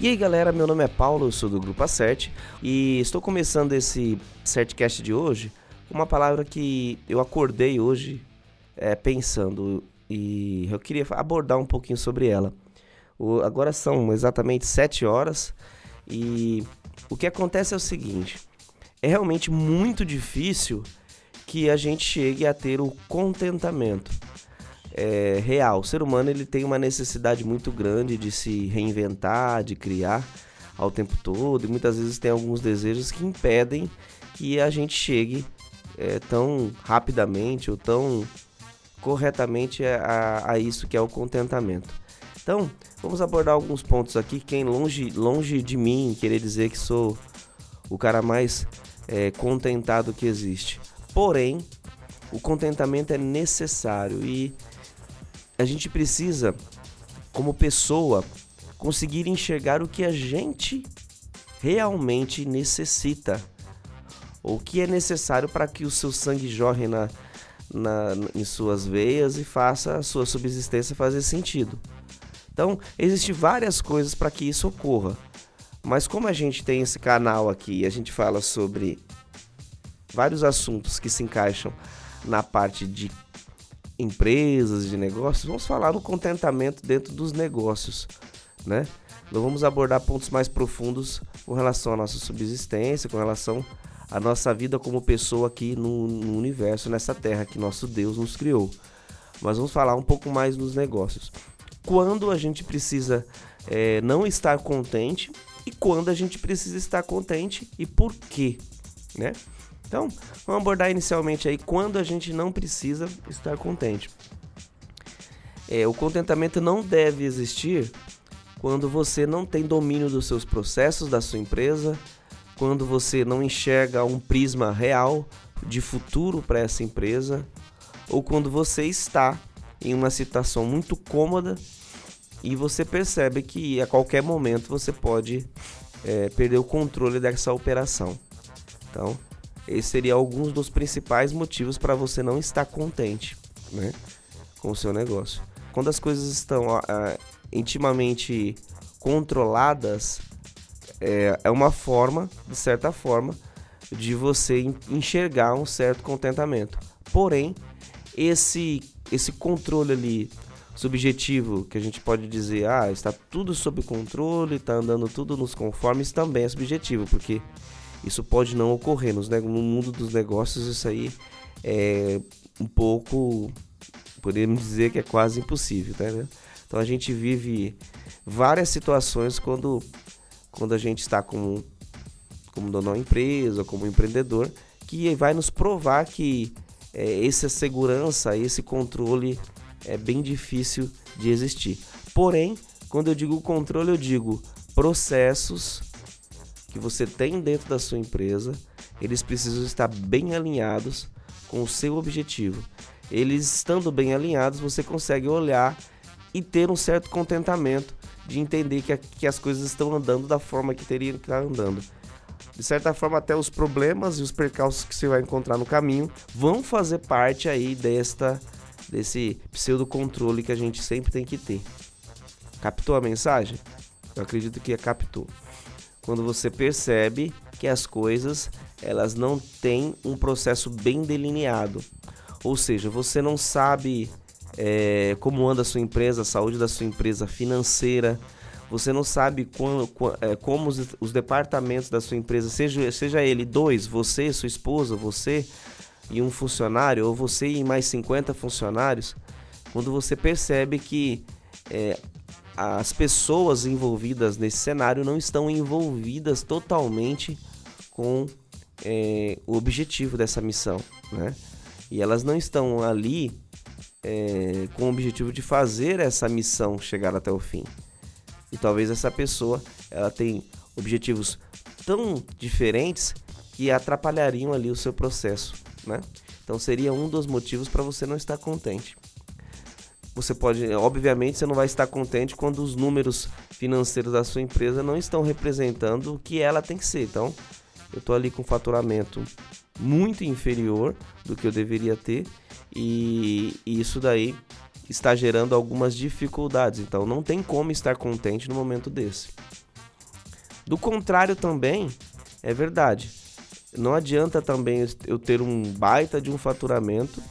E aí galera, meu nome é Paulo, eu sou do Grupo A7 e estou começando esse Certcast de hoje com uma palavra que eu acordei hoje é, pensando e eu queria abordar um pouquinho sobre ela. O, agora são exatamente 7 horas e o que acontece é o seguinte: é realmente muito difícil que a gente chegue a ter o contentamento é, real. O ser humano ele tem uma necessidade muito grande de se reinventar, de criar ao tempo todo, e muitas vezes tem alguns desejos que impedem que a gente chegue é, tão rapidamente ou tão corretamente a, a, isso que é o contentamento. Então, vamos abordar alguns pontos aqui. Quem longe, longe de mim querer dizer que sou o cara mais é, contentado que existe. Porém, o contentamento é necessário e a gente precisa, como pessoa, conseguir enxergar o que a gente realmente necessita. O que é necessário para que o seu sangue jorre na, na, em suas veias e faça a sua subsistência fazer sentido. Então, existem várias coisas para que isso ocorra. Mas como a gente tem esse canal aqui e a gente fala sobre vários assuntos que se encaixam na parte de empresas, de negócios, vamos falar no contentamento dentro dos negócios, né? Não vamos abordar pontos mais profundos com relação à nossa subsistência, com relação à nossa vida como pessoa aqui no, no universo, nessa terra que nosso Deus nos criou. Mas vamos falar um pouco mais nos negócios. Quando a gente precisa é, não estar contente e quando a gente precisa estar contente e por quê, né? Então, vamos abordar inicialmente aí quando a gente não precisa estar contente. É, o contentamento não deve existir quando você não tem domínio dos seus processos, da sua empresa, quando você não enxerga um prisma real de futuro para essa empresa, ou quando você está em uma situação muito cômoda e você percebe que a qualquer momento você pode é, perder o controle dessa operação. Então, esse seria alguns dos principais motivos para você não estar contente, né, com o seu negócio. Quando as coisas estão ah, intimamente controladas, é, é uma forma, de certa forma, de você enxergar um certo contentamento. Porém, esse esse controle ali subjetivo, que a gente pode dizer, ah, está tudo sob controle, está andando tudo nos conformes, também é subjetivo, porque isso pode não ocorrer. Nos, no mundo dos negócios, isso aí é um pouco, podemos dizer que é quase impossível, tá, né? Então a gente vive várias situações quando, quando a gente está como, como dono da empresa, como empreendedor, que vai nos provar que é, essa segurança, esse controle é bem difícil de existir. Porém, quando eu digo controle, eu digo processos que você tem dentro da sua empresa, eles precisam estar bem alinhados com o seu objetivo. Eles estando bem alinhados, você consegue olhar e ter um certo contentamento de entender que, que as coisas estão andando da forma que teriam que estar andando. De certa forma, até os problemas e os percalços que você vai encontrar no caminho vão fazer parte aí desta desse pseudo controle que a gente sempre tem que ter. Captou a mensagem? Eu acredito que captou quando você percebe que as coisas elas não têm um processo bem delineado. Ou seja, você não sabe é, como anda a sua empresa, a saúde da sua empresa financeira, você não sabe como, é, como os, os, departamentos da sua empresa, seja, seja ele dois, você, sua esposa, você e um funcionário, ou você e mais 50 funcionários, quando você percebe que é, as pessoas envolvidas nesse cenário não estão envolvidas totalmente com é, o objetivo dessa missão, né? E elas não estão ali é, com o objetivo de fazer essa missão chegar até o fim. E talvez essa pessoa ela tem objetivos tão diferentes que atrapalhariam ali o seu processo, né? Então seria um dos motivos para você não estar contente você pode, obviamente, você não vai estar contente quando os números financeiros da sua empresa não estão representando o que ela tem que ser. Então, eu estou ali com faturamento muito inferior do que eu deveria ter e, e isso daí está gerando algumas dificuldades. Então, não tem como estar contente no momento desse. Do contrário também, é verdade. Não adianta também eu ter um baita de um faturamento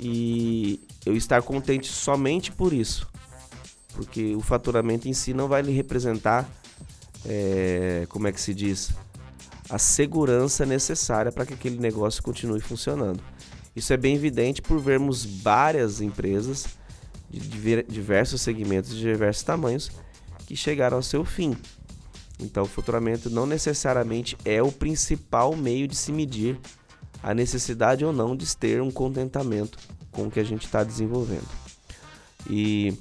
e eu estar contente somente por isso. Porque o faturamento em si não vai lhe representar, é, como é que se diz, a segurança necessária para que aquele negócio continue funcionando. Isso é bem evidente por vermos várias empresas de diversos segmentos, de diversos tamanhos, que chegaram ao seu fim. Então, o faturamento não necessariamente é o principal meio de se medir a necessidade ou não de ter um contentamento com o que a gente está desenvolvendo. E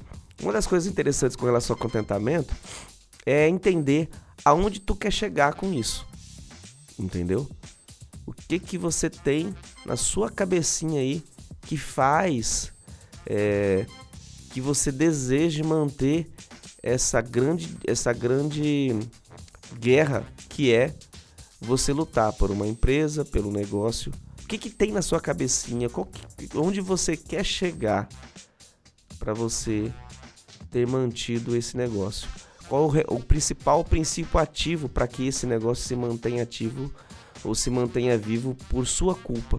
uma das coisas interessantes com relação ao contentamento é entender aonde tu quer chegar com isso. Entendeu? O que que você tem na sua cabecinha aí que faz é, que você deseje manter essa grande, essa grande guerra que é você lutar por uma empresa, pelo negócio. O que, que tem na sua cabecinha? Que, onde você quer chegar para você ter mantido esse negócio? Qual o, o principal princípio ativo para que esse negócio se mantenha ativo ou se mantenha vivo por sua culpa?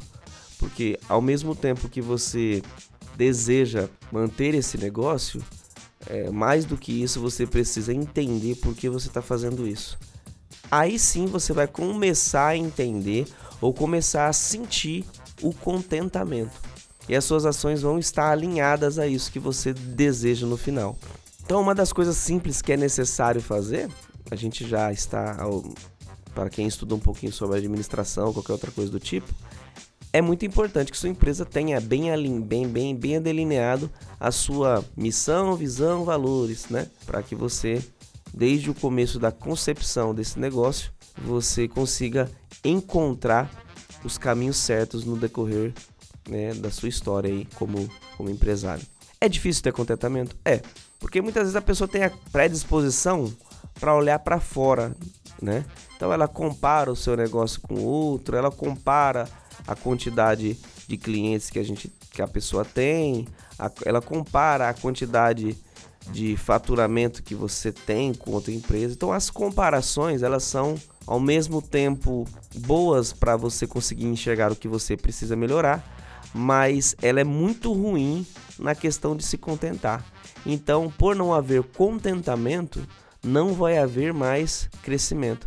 Porque ao mesmo tempo que você deseja manter esse negócio, é, mais do que isso, você precisa entender por que você está fazendo isso. Aí sim você vai começar a entender ou começar a sentir o contentamento. E as suas ações vão estar alinhadas a isso que você deseja no final. Então, uma das coisas simples que é necessário fazer, a gente já está, para quem estuda um pouquinho sobre administração, qualquer outra coisa do tipo, é muito importante que sua empresa tenha bem, bem, bem, bem delineado a sua missão, visão, valores, né? Para que você, desde o começo da concepção desse negócio, você consiga encontrar os caminhos certos no decorrer né, da sua história aí como, como empresário. É difícil ter contentamento? É, porque muitas vezes a pessoa tem a predisposição para olhar para fora, né? Então ela compara o seu negócio com outro, ela compara a quantidade de clientes que a gente que a pessoa tem, a, ela compara a quantidade de faturamento que você tem com outra empresa. Então as comparações, elas são ao mesmo tempo boas para você conseguir enxergar o que você precisa melhorar, mas ela é muito ruim na questão de se contentar. Então, por não haver contentamento, não vai haver mais crescimento.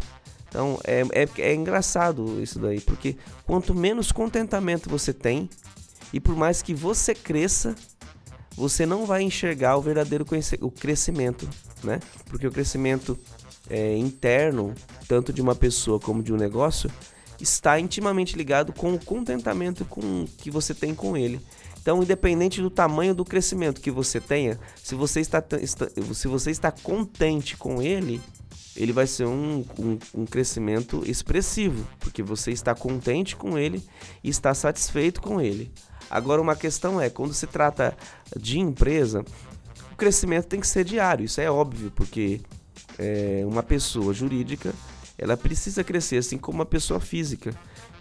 Então é, é, é engraçado isso daí, porque quanto menos contentamento você tem, e por mais que você cresça, você não vai enxergar o verdadeiro o crescimento, né? Porque o crescimento é, interno, tanto de uma pessoa como de um negócio, está intimamente ligado com o contentamento com, que você tem com ele. Então, independente do tamanho do crescimento que você tenha, se você está, está se você está contente com ele, ele vai ser um, um, um, crescimento expressivo, porque você está contente com ele e está satisfeito com ele. Agora, uma questão é: quando se trata de empresa, o crescimento tem que ser diário, isso é óbvio, porque é, uma pessoa jurídica ela precisa crescer assim como uma pessoa física.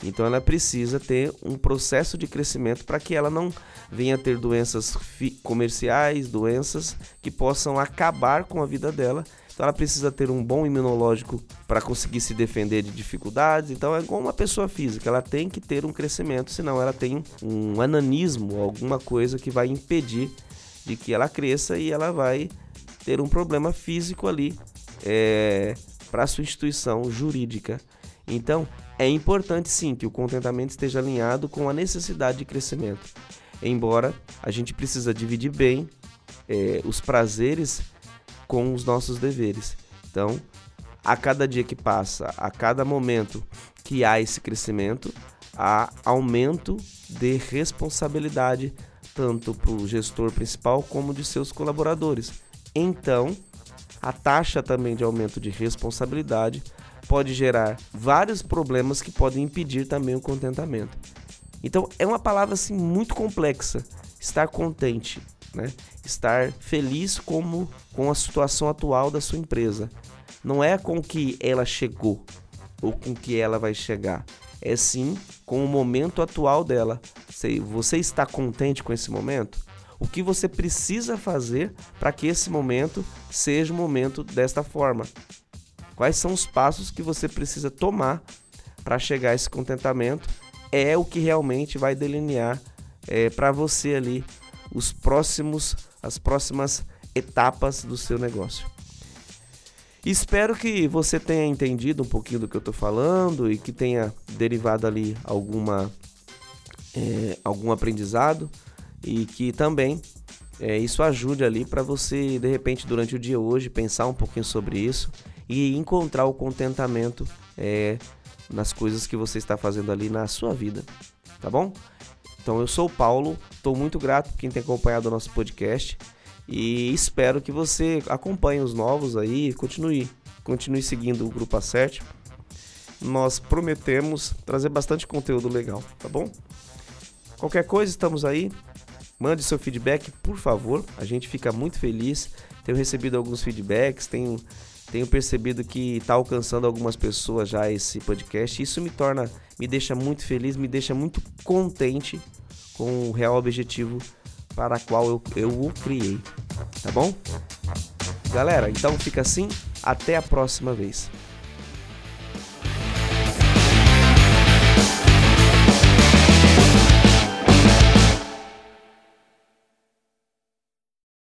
Então ela precisa ter um processo de crescimento para que ela não venha ter doenças comerciais, doenças que possam acabar com a vida dela então ela precisa ter um bom imunológico para conseguir se defender de dificuldades. Então é igual uma pessoa física, ela tem que ter um crescimento, senão ela tem um ananismo, alguma coisa que vai impedir de que ela cresça e ela vai ter um problema físico ali é, para sua instituição jurídica. Então é importante sim que o contentamento esteja alinhado com a necessidade de crescimento. Embora a gente precisa dividir bem é, os prazeres com os nossos deveres. Então, a cada dia que passa, a cada momento que há esse crescimento, há aumento de responsabilidade tanto para o gestor principal como de seus colaboradores. Então, a taxa também de aumento de responsabilidade pode gerar vários problemas que podem impedir também o contentamento. Então, é uma palavra assim muito complexa, estar contente né? Estar feliz como com a situação atual da sua empresa. Não é com que ela chegou ou com que ela vai chegar. É sim com o momento atual dela. Você está contente com esse momento? O que você precisa fazer para que esse momento seja um momento desta forma? Quais são os passos que você precisa tomar para chegar a esse contentamento? É o que realmente vai delinear é, para você ali os próximos, as próximas etapas do seu negócio. Espero que você tenha entendido um pouquinho do que eu estou falando e que tenha derivado ali alguma, é, algum aprendizado e que também é, isso ajude ali para você, de repente, durante o dia hoje, pensar um pouquinho sobre isso e encontrar o contentamento é, nas coisas que você está fazendo ali na sua vida, tá bom? Então eu sou o Paulo, estou muito grato por quem tem acompanhado o nosso podcast e espero que você acompanhe os novos aí, continue, continue seguindo o Grupo A7. Nós prometemos trazer bastante conteúdo legal, tá bom? Qualquer coisa, estamos aí. Mande seu feedback, por favor. A gente fica muito feliz. Tenho recebido alguns feedbacks, tenho, tenho percebido que está alcançando algumas pessoas já esse podcast. Isso me torna, me deixa muito feliz, me deixa muito contente com o real objetivo para qual eu, eu o criei. Tá bom? Galera, então fica assim. Até a próxima vez.